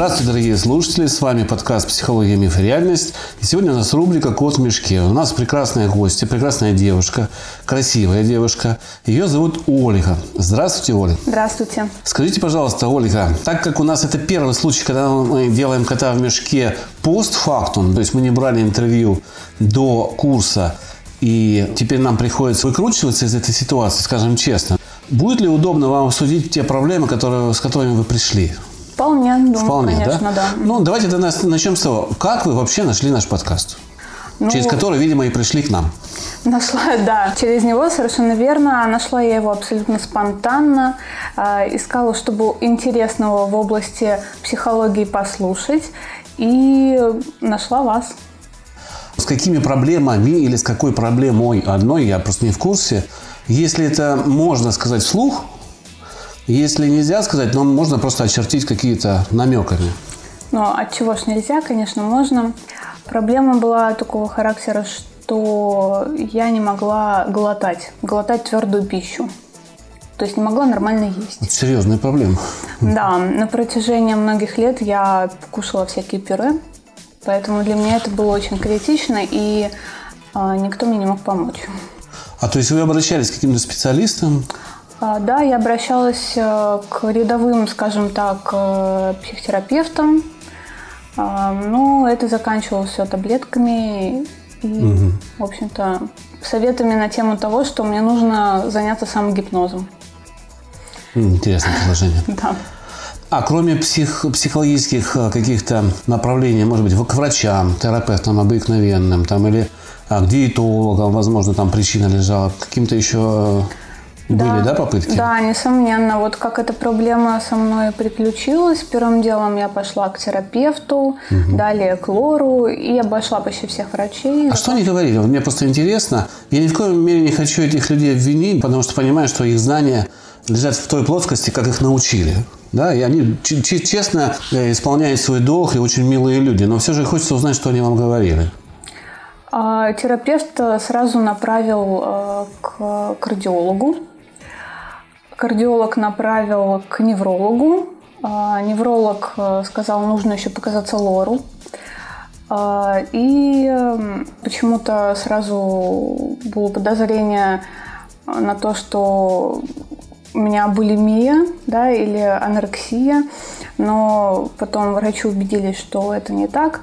Здравствуйте, дорогие слушатели! С вами подкаст «Психология, миф и реальность». И сегодня у нас рубрика «Кот в мешке». У нас прекрасная гостья, прекрасная девушка, красивая девушка. Ее зовут Ольга. Здравствуйте, Ольга. Здравствуйте. Скажите, пожалуйста, Ольга, так как у нас это первый случай, когда мы делаем кота в мешке постфактум, то есть мы не брали интервью до курса, и теперь нам приходится выкручиваться из этой ситуации, скажем честно. Будет ли удобно вам обсудить те проблемы, которые, с которыми вы пришли? Вполне, думаю, Вполне, конечно, да. Ну, давайте тогда начнем с того, как вы вообще нашли наш подкаст? Ну, через который, видимо, и пришли к нам. Нашла, да, через него совершенно верно. Нашла я его абсолютно спонтанно. Э, искала, чтобы интересного в области психологии послушать. И нашла вас. С какими проблемами или с какой проблемой одной, я просто не в курсе. Если это можно сказать вслух, если нельзя сказать, но можно просто очертить какие-то намеками. Ну, от чего ж нельзя, конечно, можно. Проблема была такого характера, что я не могла глотать, глотать твердую пищу. То есть не могла нормально есть. Это серьезная проблема. Да, на протяжении многих лет я кушала всякие пюре, поэтому для меня это было очень критично, и э, никто мне не мог помочь. А то есть вы обращались к каким-то специалистам? А, да, я обращалась э, к рядовым, скажем так, э, психотерапевтам, а, но это заканчивалось все таблетками и, угу. в общем-то, советами на тему того, что мне нужно заняться самогипнозом. Интересное предложение. Да. А кроме псих, психологических э, каких-то направлений, может быть, к врачам, терапевтам обыкновенным, там, или а, к диетологам, возможно, там причина лежала, каким-то еще были, да, попытки? Да, несомненно. Вот как эта проблема со мной приключилась. Первым делом я пошла к терапевту, угу. далее к лору и обошла почти всех врачей. А что они говорили? Мне просто интересно. Я ни в коем мере не хочу этих людей обвинить, потому что понимаю, что их знания лежат в той плоскости, как их научили. Да, и они честно э, исполняют свой долг, и очень милые люди. Но все же хочется узнать, что они вам говорили. А, терапевт сразу направил э, к кардиологу. Кардиолог направил к неврологу. А, невролог э, сказал, нужно еще показаться Лору. А, и эм, почему-то сразу было подозрение на то, что у меня булимия да, или анорексия, но потом врачи убедились, что это не так.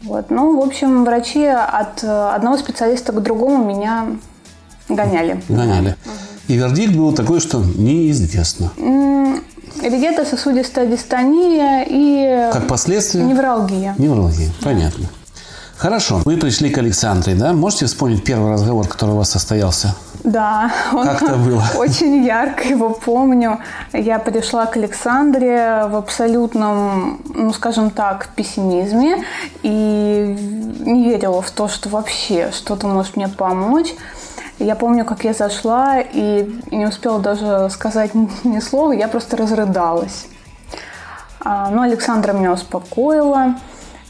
Вот. Ну, в общем, врачи от одного специалиста к другому меня гоняли. Гоняли. И вердикт был такой, что неизвестно. Вегетососудистая дистония и... Как последствия? Невралгия. Невралгия, понятно. Хорошо, вы пришли к Александре, да? Можете вспомнить первый разговор, который у вас состоялся? Да, он как это было? очень ярко его помню. Я пришла к Александре в абсолютном, ну, скажем так, пессимизме и не верила в то, что вообще что-то может мне помочь. Я помню, как я зашла и не успела даже сказать ни слова, я просто разрыдалась. А, но Александра меня успокоила.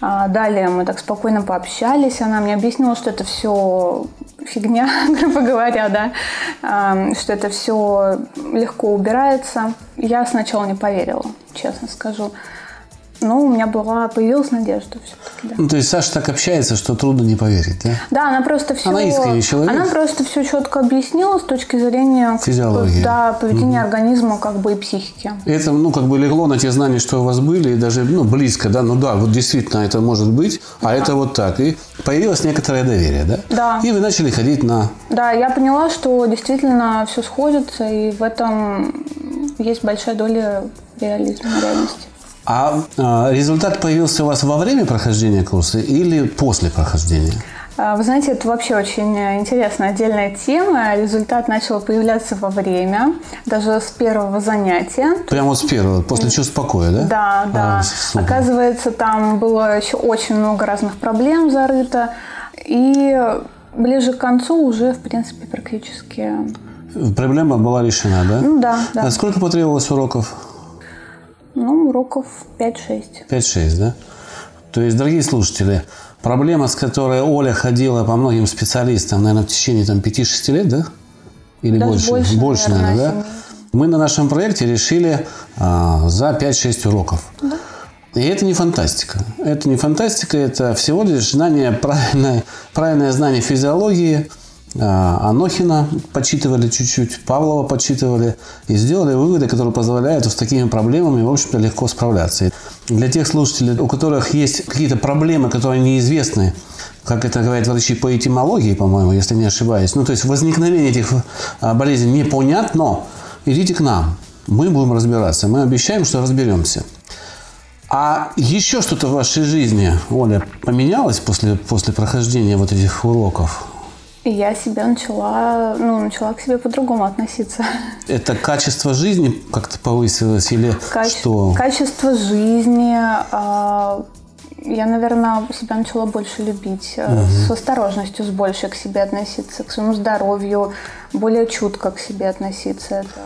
А, далее мы так спокойно пообщались. Она мне объяснила, что это все фигня, грубо говоря, да, а, что это все легко убирается. Я сначала не поверила, честно скажу. Ну, у меня была, появилась надежда все-таки, да. Ну, то есть Саша так общается, что трудно не поверить, да? Да, она просто все... Она искренний человек? Она просто все четко объяснила с точки зрения... Физиологии. Да, поведения угу. организма, как бы, и психики. Это, ну, как бы легло на те знания, что у вас были, и даже, ну, близко, да? Ну, да, вот действительно это может быть, а да. это вот так. И появилось некоторое доверие, да? Да. И вы начали ходить на... Да, я поняла, что действительно все сходится, и в этом есть большая доля реализма, реальности. А, а результат появился у вас во время прохождения курса или после прохождения? А, Вы знаете, это вообще очень интересная отдельная тема. Результат начал появляться во время, даже с первого занятия. Прямо вот с первого, после чувств покоя, да? Да, да. А, супер. Оказывается, там было еще очень много разных проблем зарыто. И ближе к концу уже, в принципе, практически... Проблема была решена, да? Ну да, да. А сколько потребовалось уроков? Ну, уроков 5-6. 5-6, да? То есть, дорогие слушатели, проблема, с которой Оля ходила по многим специалистам, наверное, в течение там, 5-6 лет, да? Или Даже больше? больше, наверное, наверное, да? Мы на нашем проекте решили а, за 5-6 уроков. И это не фантастика. Это не фантастика, это всего лишь знание правильное, правильное знание физиологии. А, Анохина почитывали чуть-чуть, Павлова почитывали и сделали выводы, которые позволяют с такими проблемами, в общем-то, легко справляться. И для тех слушателей, у которых есть какие-то проблемы, которые неизвестны, как это говорят врачи по этимологии, по-моему, если не ошибаюсь, ну, то есть возникновение этих а, болезней непонятно, идите к нам. Мы будем разбираться. Мы обещаем, что разберемся. А еще что-то в вашей жизни, Оля, поменялось после, после прохождения вот этих уроков? И я себя начала, ну, начала к себе по-другому относиться. Это качество жизни как-то повысилось или Каче- что? Качество жизни. а, Я, наверное, себя начала больше любить, э, с осторожностью, с большей к себе относиться, к своему здоровью, более чутко к себе относиться. Это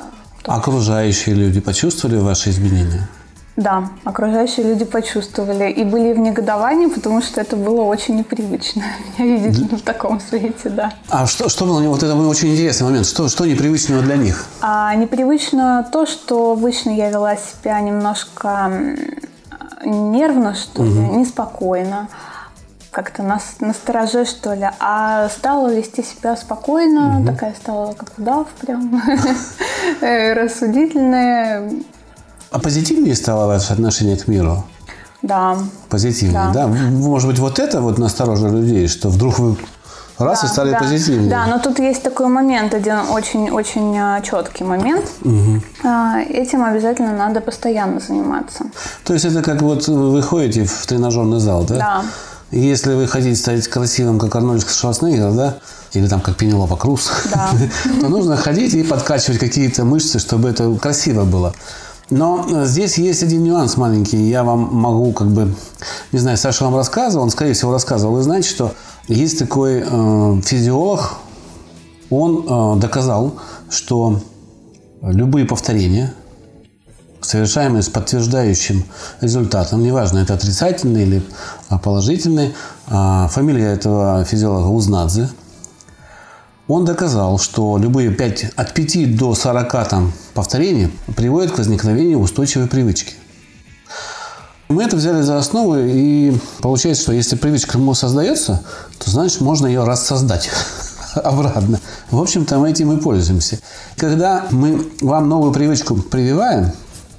то. Окружающие люди почувствовали ваши изменения? Да, окружающие люди почувствовали и были в негодовании, потому что это было очень непривычно меня видеть в таком свете, да. А что, что было? Вот это был очень интересный момент. Что, что непривычного для них? А непривычно то, что обычно я вела себя немножко нервно, что ли, неспокойно, как-то на, настороже, что ли, а стала вести себя спокойно, такая стала как удав прям, э, рассудительная, А позитивнее стало ваше отношение к миру? да. Позитивнее, да? Да. Может быть, вот это вот насторожило людей, что вдруг вы раз и Да, стали да. позитивнее? Да, но тут есть такой момент, один очень-очень а, четкий момент. А, Этим обязательно надо постоянно заниматься. То есть это как вот вы ходите в тренажерный зал, да? Да. И Если вы хотите стать красивым, как Арнольд Шварценеггер, да, или там как Пенелопа Круз, Да. то нужно ходить и подкачивать какие-то мышцы, чтобы это красиво было. Но э, здесь есть один нюанс маленький. Я вам могу как бы... Не знаю, Саша вам рассказывал, он, скорее всего, рассказывал. Вы знаете, что есть такой э, физиолог, он э, доказал, что любые повторения, совершаемые с подтверждающим результатом, неважно, это отрицательный или а, положительный, а, фамилия этого физиолога Узнадзе, он доказал, что любые 5, от 5 до 40 там, повторений приводят к возникновению устойчивой привычки. Мы это взяли за основу, и получается, что если привычка ему создается, то, значит, можно ее рассоздать обратно. В общем-то, мы этим и пользуемся. Когда мы вам новую привычку прививаем,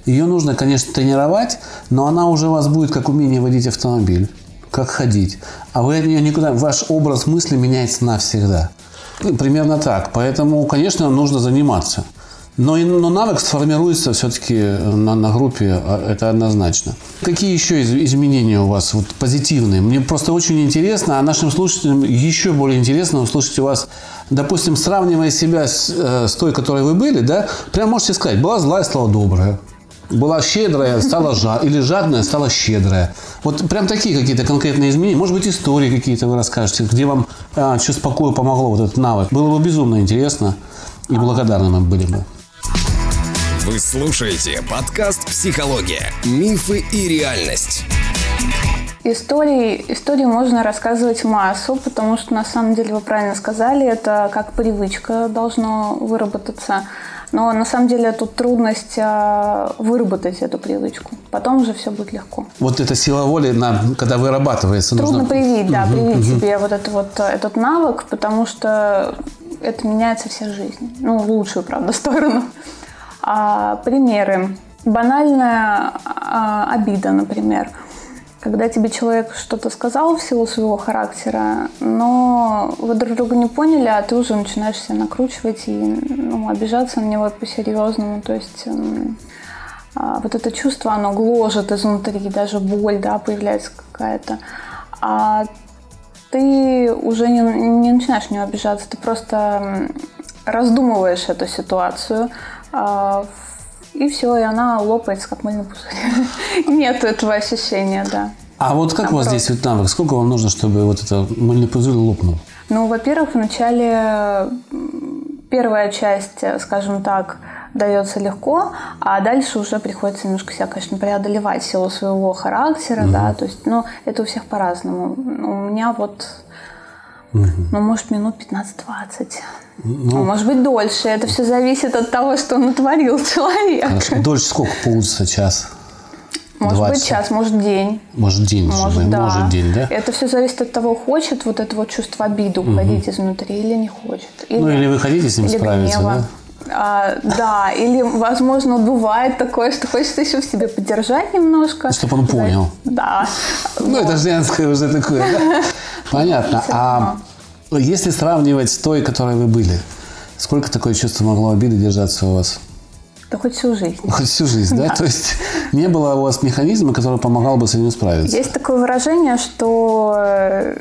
ее нужно, конечно, тренировать, но она уже у вас будет как умение водить автомобиль, как ходить. А вы от нее никуда... Ваш образ мысли меняется навсегда. Примерно так. Поэтому, конечно, нужно заниматься. Но, но навык сформируется все-таки на, на группе, а, это однозначно. Какие еще из- изменения у вас вот, позитивные? Мне просто очень интересно, а нашим слушателям еще более интересно услышать у вас, допустим, сравнивая себя с, э, с той, которой вы были, да, прям можете сказать, была злая, стала добрая. Была щедрая, стала жад... или жадная, стала щедрая. Вот прям такие какие-то конкретные изменения. Может быть, истории какие-то вы расскажете, где вам а, что спокою помогло вот этот навык. Было бы безумно интересно и благодарны мы были бы. Вы слушаете подкаст «Психология. Мифы и реальность». Истории, истории можно рассказывать массу, потому что на самом деле вы правильно сказали, это как привычка должно выработаться. Но на самом деле тут трудность а, выработать эту привычку. Потом уже все будет легко. Вот эта сила воли, на, когда вырабатывается, Трудно нужно... привить, да, привить себе вот, это вот э, этот навык, потому что это меняется вся жизнь. Ну, в лучшую, правда, сторону. А, примеры. Банальная а, обида, например. Когда тебе человек что-то сказал в силу своего характера, но вы друг друга не поняли, а ты уже начинаешь себя накручивать и ну, обижаться на него по-серьезному. То есть м, а, вот это чувство, оно гложет изнутри, даже боль, да, появляется какая-то. А ты уже не, не начинаешь на него обижаться, ты просто раздумываешь эту ситуацию, а, и все, и она лопается, как мыльный пузырь. Нет этого ощущения, да. А вот как у вас действует навык? Сколько вам нужно, чтобы вот это мыльный пузырь лопнул? Ну, во-первых, вначале первая часть, скажем так, дается легко, а дальше уже приходится немножко себя, конечно, преодолевать силу своего характера, угу. да, то есть, ну, это у всех по-разному. У меня вот, угу. ну, может, минут 15-20. Ну, а может быть, дольше. Это все зависит от того, что натворил человек. Хорошо. Дольше сколько получится? Час? Может 20. быть, час, может, день. Может, день, может, да. может день, да? Это все зависит от того, хочет вот это вот чувство обиды уходить угу. изнутри или не хочет. Или, ну, или вы хотите с ним справиться, гнева. да? А, да, или, возможно, бывает такое, что хочется еще в себе поддержать немножко. Чтобы он понял. Да. Ну, это женское уже такое, да? Понятно. А если сравнивать с той, которой вы были, сколько такое чувство могло обиды держаться у вас? Да хоть всю жизнь. Хоть всю жизнь, да? да? То есть не было у вас механизма, который помогал бы с этим справиться? Есть такое выражение, что э,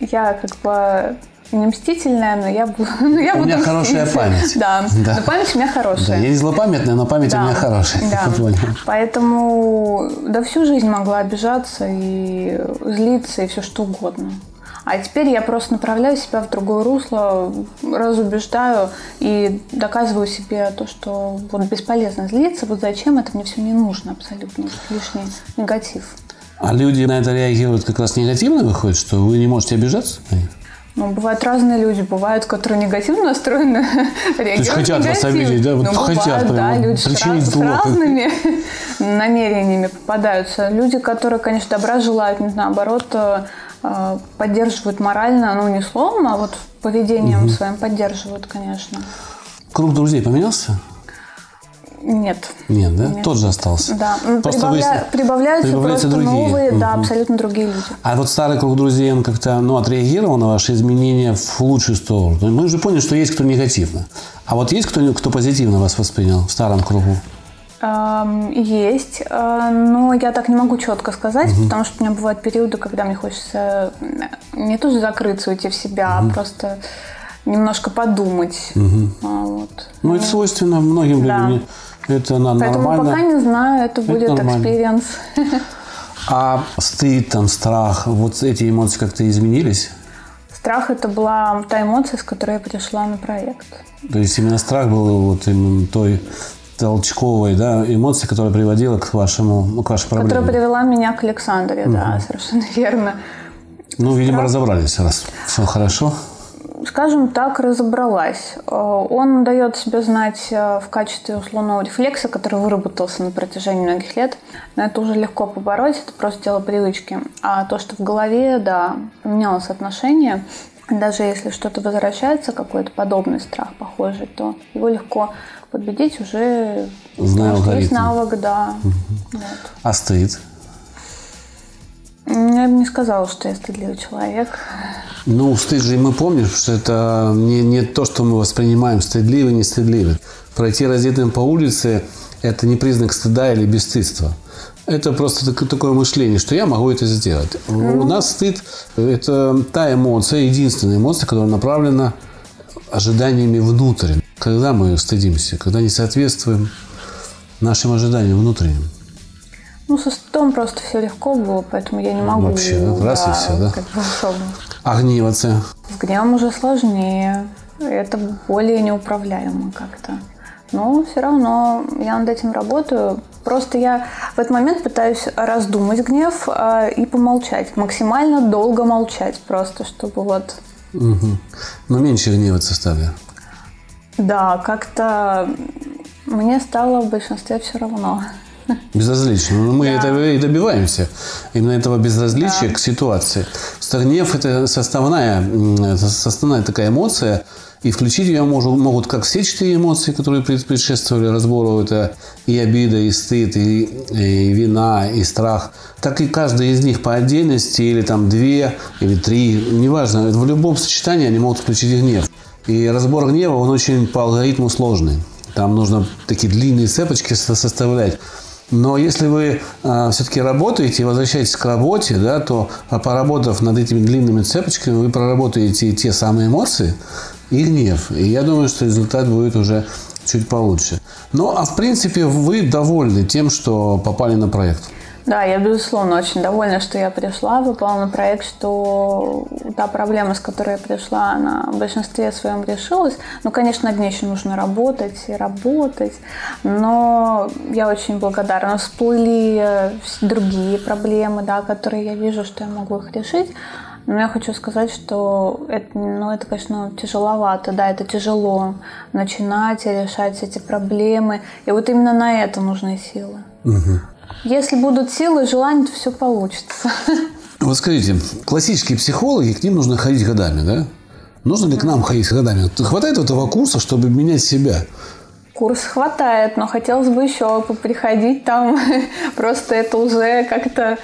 я как бы не мстительная, но я, но я у буду меня хорошая память. Да. да, но память у меня хорошая. Да, я не злопамятная, но память да. у меня хорошая. Да. Поэтому да всю жизнь могла обижаться и злиться, и все что угодно. А теперь я просто направляю себя в другое русло, разубеждаю и доказываю себе то, что вот бесполезно злиться, вот зачем это мне все не нужно абсолютно, лишний негатив. А люди на это реагируют как раз негативно выходит, что вы не можете обижаться ну, бывают разные люди, бывают, которые негативно настроены, реагируют То есть хотят негативно. вас обидеть, да? Вот ну, хотят бывают, прямо. да, люди с, раз, с разными намерениями попадаются. Люди, которые, конечно, добра желают, наоборот, э, поддерживают морально, ну, не словом, а вот поведением угу. своим поддерживают, конечно. Круг друзей поменялся? Нет. Нет, да? Нет. Тот же остался. Да. Ну, просто Прибавля... вы... Прибавляются, прибавляются просто другие. новые, угу. да, абсолютно другие люди. А вот старый круг друзей, он как-то ну, отреагировал на ваши изменения в лучшую сторону? Мы уже поняли, что есть кто негативно. А вот есть кто, кто позитивно вас воспринял в старом кругу? Есть, э, но я так не могу четко сказать, угу. потому что у меня бывают периоды, когда мне хочется не тоже закрыться, уйти в себя, угу. а просто немножко подумать. Угу. Вот. Ну, это свойственно многим да. людям. Это на, Поэтому нормально. пока не знаю, это, будет экспириенс. А стыд, там, страх, вот эти эмоции как-то изменились? Страх – это была та эмоция, с которой я пришла на проект. То есть именно страх был вот именно той толчковой да, эмоции, которая приводила к вашему к вашей проблеме. Которая привела меня к Александре, угу. да, совершенно верно. Ну, видимо, страх... разобрались, раз все хорошо скажем так, разобралась. Э, он дает себе знать э, в качестве условного рефлекса, который выработался на протяжении многих лет. Но это уже легко побороть, это просто дело привычки. А то, что в голове, да, менялось отношение, даже если что-то возвращается, какой-то подобный страх похожий, то его легко победить уже Знаю есть навык, да. Угу. Вот. А стыд? Я бы не сказала, что я стыдливый человек. Ну, стыд же мы помним, что это не, не то, что мы воспринимаем стыдливый, не стыдливый. Пройти раздетым по улице – это не признак стыда или бесстыдства. Это просто такое мышление, что я могу это сделать. Mm-hmm. У нас стыд – это та эмоция, единственная эмоция, которая направлена ожиданиями внутрь. Когда мы стыдимся? Когда не соответствуем нашим ожиданиям внутренним. Ну, со стыдом просто все легко было, поэтому я не могу. Вообще, да, раз да, и все, да? Как бы особо. А гневаться? С гневом уже сложнее. Это более неуправляемо как-то. Но все равно я над этим работаю. Просто я в этот момент пытаюсь раздумать гнев э, и помолчать. Максимально долго молчать просто, чтобы вот... Угу. Но меньше гневаться стали. Да, как-то мне стало в большинстве все равно. Безразлично. Но мы да. этого и добиваемся. Именно этого безразличия да. к ситуации. Гнев – это составная, составная такая эмоция, и включить ее могут, могут как все четыре эмоции, которые предшествовали разбору. Это и обида, и стыд, и, и вина, и страх. Так и каждая из них по отдельности, или там две, или три, неважно. В любом сочетании они могут включить гнев. И разбор гнева, он очень по алгоритму сложный. Там нужно такие длинные цепочки составлять. Но если вы э, все-таки работаете и возвращаетесь к работе, да, то а, поработав над этими длинными цепочками, вы проработаете те самые эмоции и гнев. И я думаю, что результат будет уже чуть получше. Ну, а в принципе вы довольны тем, что попали на проект? Да, я, безусловно, очень довольна, что я пришла, на проект, что та проблема, с которой я пришла, она в большинстве своем решилась. Ну, конечно, над ней еще нужно работать и работать, но я очень благодарна. Всплыли другие проблемы, да, которые я вижу, что я могу их решить. Но я хочу сказать, что это, ну, это, конечно, тяжеловато, да, это тяжело начинать и решать эти проблемы. И вот именно на это нужны силы. Угу. Если будут силы и желание, то все получится. Вот скажите, классические психологи, к ним нужно ходить годами, да? Нужно ли к нам ходить годами? Хватает этого курса, чтобы менять себя? Курс хватает, но хотелось бы еще приходить там. Просто это уже как-то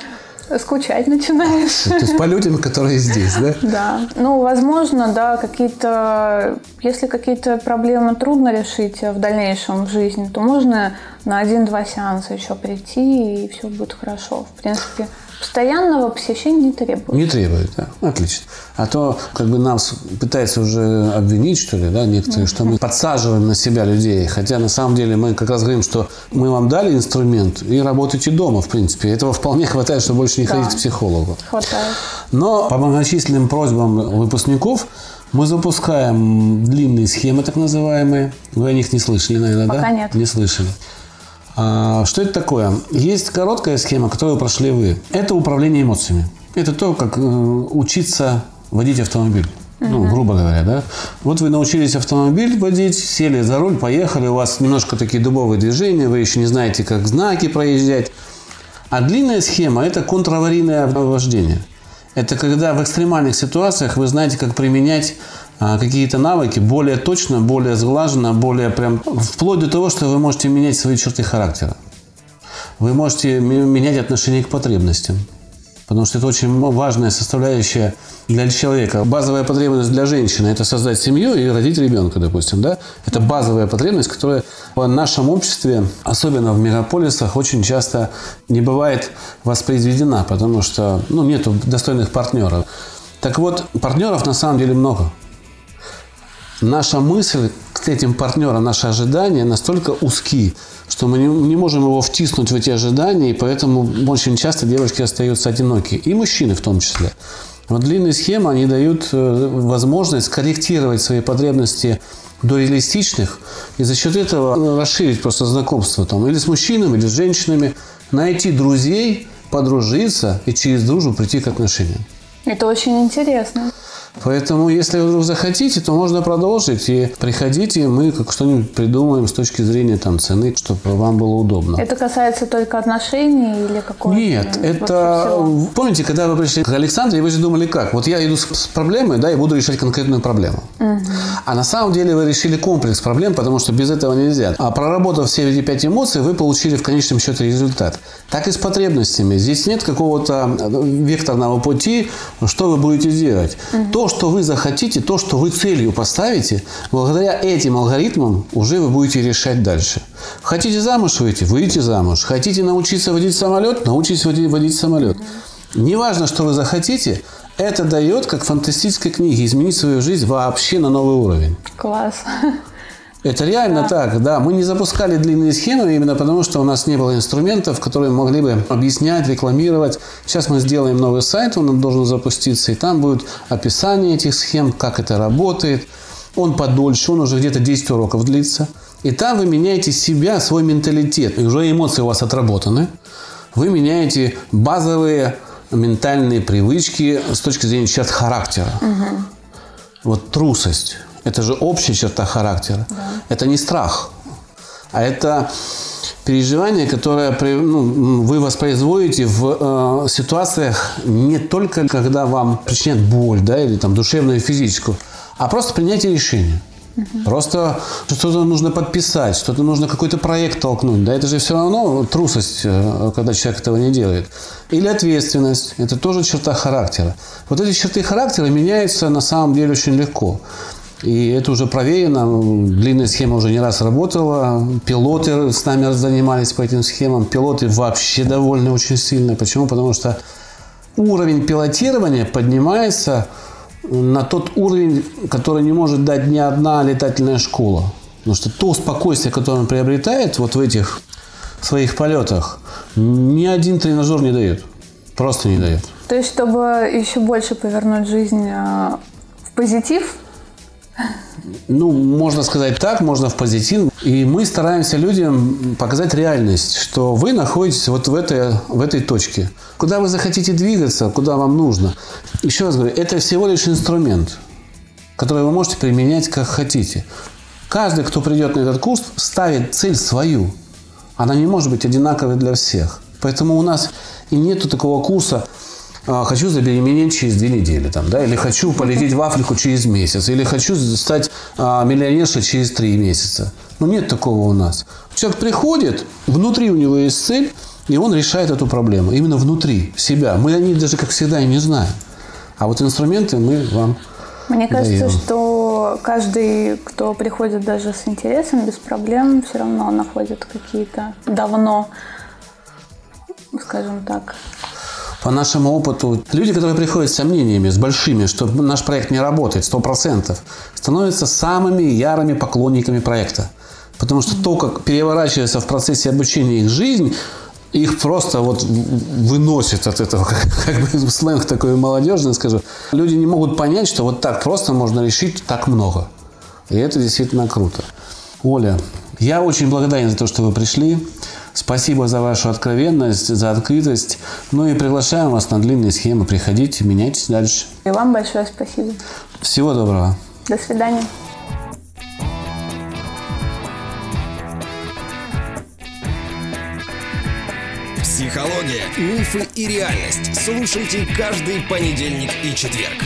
скучать начинаешь. То есть по людям, которые здесь, да? Да. Ну, возможно, да, какие-то... Если какие-то проблемы трудно решить в дальнейшем в жизни, то можно на один-два сеанса еще прийти, и все будет хорошо. В принципе, Постоянного посещения не требует. Не требует, да. Отлично. А то как бы нас пытаются уже обвинить, что ли, да, некоторые, что мы подсаживаем на себя людей. Хотя на самом деле мы как раз говорим, что мы вам дали инструмент и работайте дома, в принципе. Этого вполне хватает, чтобы больше не да. ходить к психологу. Хватает. Но по многочисленным просьбам выпускников мы запускаем длинные схемы, так называемые. Вы о них не слышали, наверное, Пока да? Нет. Не слышали. А, что это такое? Есть короткая схема, которую прошли вы. Это управление эмоциями. Это то, как э, учиться водить автомобиль. Ну, грубо говоря, да. Вот вы научились автомобиль водить, сели за руль, поехали, у вас немножко такие дубовые движения, вы еще не знаете, как знаки проезжать. А длинная схема – это контраварийное вождение. Это когда в экстремальных ситуациях вы знаете, как применять а, какие-то навыки более точно, более сглаженно, более прям вплоть до того, что вы можете менять свои черты характера. Вы можете менять отношение к потребностям. Потому что это очень важная составляющая для человека. Базовая потребность для женщины – это создать семью и родить ребенка, допустим. Да? Это базовая потребность, которая в нашем обществе, особенно в мегаполисах, очень часто не бывает воспроизведена, потому что ну, нет достойных партнеров. Так вот, партнеров на самом деле много наша мысль к этим партнерам, наши ожидания настолько узки, что мы не, не можем его втиснуть в эти ожидания, и поэтому очень часто девушки остаются одиноки, и мужчины в том числе. Вот длинные схемы, они дают э, возможность корректировать свои потребности до реалистичных, и за счет этого расширить просто знакомство там, или с мужчинами, или с женщинами, найти друзей, подружиться и через дружбу прийти к отношениям. Это очень интересно. Поэтому, если вы захотите, то можно продолжить и приходите, мы как что-нибудь придумаем с точки зрения там, цены, чтобы вам было удобно. Это касается только отношений или какого-то? Нет, это... Помните, когда вы пришли к Александре, вы же думали как? Вот я иду с проблемой, да, и буду решать конкретную проблему. Угу. А на самом деле вы решили комплекс проблем, потому что без этого нельзя. А проработав все эти пять эмоций, вы получили в конечном счете результат. Так и с потребностями. Здесь нет какого-то векторного пути, что вы будете делать. Угу. То, что вы захотите, то, что вы целью поставите, благодаря этим алгоритмам уже вы будете решать дальше. Хотите замуж выйти? Выйдите замуж. Хотите научиться водить самолет? Научитесь водить, водить самолет. Неважно, что вы захотите, это дает, как в фантастической книге, изменить свою жизнь вообще на новый уровень. Класс. Это реально да. так, да. Мы не запускали длинные схемы именно потому, что у нас не было инструментов, которые могли бы объяснять, рекламировать. Сейчас мы сделаем новый сайт, он должен запуститься, и там будет описание этих схем, как это работает. Он подольше, он уже где-то 10 уроков длится. И там вы меняете себя, свой менталитет. И уже эмоции у вас отработаны. Вы меняете базовые ментальные привычки с точки зрения черт характера. Угу. Вот трусость это же общая черта характера. Да. Это не страх, а это переживание, которое ну, вы воспроизводите в э, ситуациях не только когда вам причиняет боль, да, или там душевную и физическую, а просто принятие решения. Угу. Просто что-то нужно подписать, что-то нужно какой-то проект толкнуть. Да, это же все равно трусость, э, когда человек этого не делает. Или ответственность. Это тоже черта характера. Вот эти черты характера меняются на самом деле очень легко. И это уже проверено. Длинная схема уже не раз работала. Пилоты с нами занимались по этим схемам. Пилоты вообще довольны очень сильно. Почему? Потому что уровень пилотирования поднимается на тот уровень, который не может дать ни одна летательная школа. Потому что то спокойствие, которое он приобретает вот в этих своих полетах, ни один тренажер не дает. Просто не дает. То есть, чтобы еще больше повернуть жизнь э, в позитив, ну, можно сказать так, можно в позитив. И мы стараемся людям показать реальность, что вы находитесь вот в этой, в этой точке. Куда вы захотите двигаться, куда вам нужно. Еще раз говорю, это всего лишь инструмент, который вы можете применять как хотите. Каждый, кто придет на этот курс, ставит цель свою. Она не может быть одинаковой для всех. Поэтому у нас и нету такого курса, хочу забеременеть через две недели, там, да, или хочу полететь в Африку через месяц, или хочу стать а, миллионершей через три месяца. Ну, нет такого у нас. Человек приходит, внутри у него есть цель, и он решает эту проблему. Именно внутри себя. Мы о ней даже, как всегда, и не знаем. А вот инструменты мы вам Мне кажется, даем. что каждый, кто приходит даже с интересом, без проблем, все равно находит какие-то давно, скажем так, по нашему опыту, люди, которые приходят с сомнениями, с большими, что наш проект не работает 100%, становятся самыми ярыми поклонниками проекта. Потому что то, как переворачивается в процессе обучения их жизнь, их просто вот выносит от этого, как бы сленг такой молодежный, скажу. Люди не могут понять, что вот так просто можно решить так много. И это действительно круто. Оля, я очень благодарен за то, что вы пришли. Спасибо за вашу откровенность, за открытость. Ну и приглашаем вас на длинные схемы. Приходите, меняйтесь дальше. И вам большое спасибо. Всего доброго. До свидания. Психология, мифы и реальность. Слушайте каждый понедельник и четверг.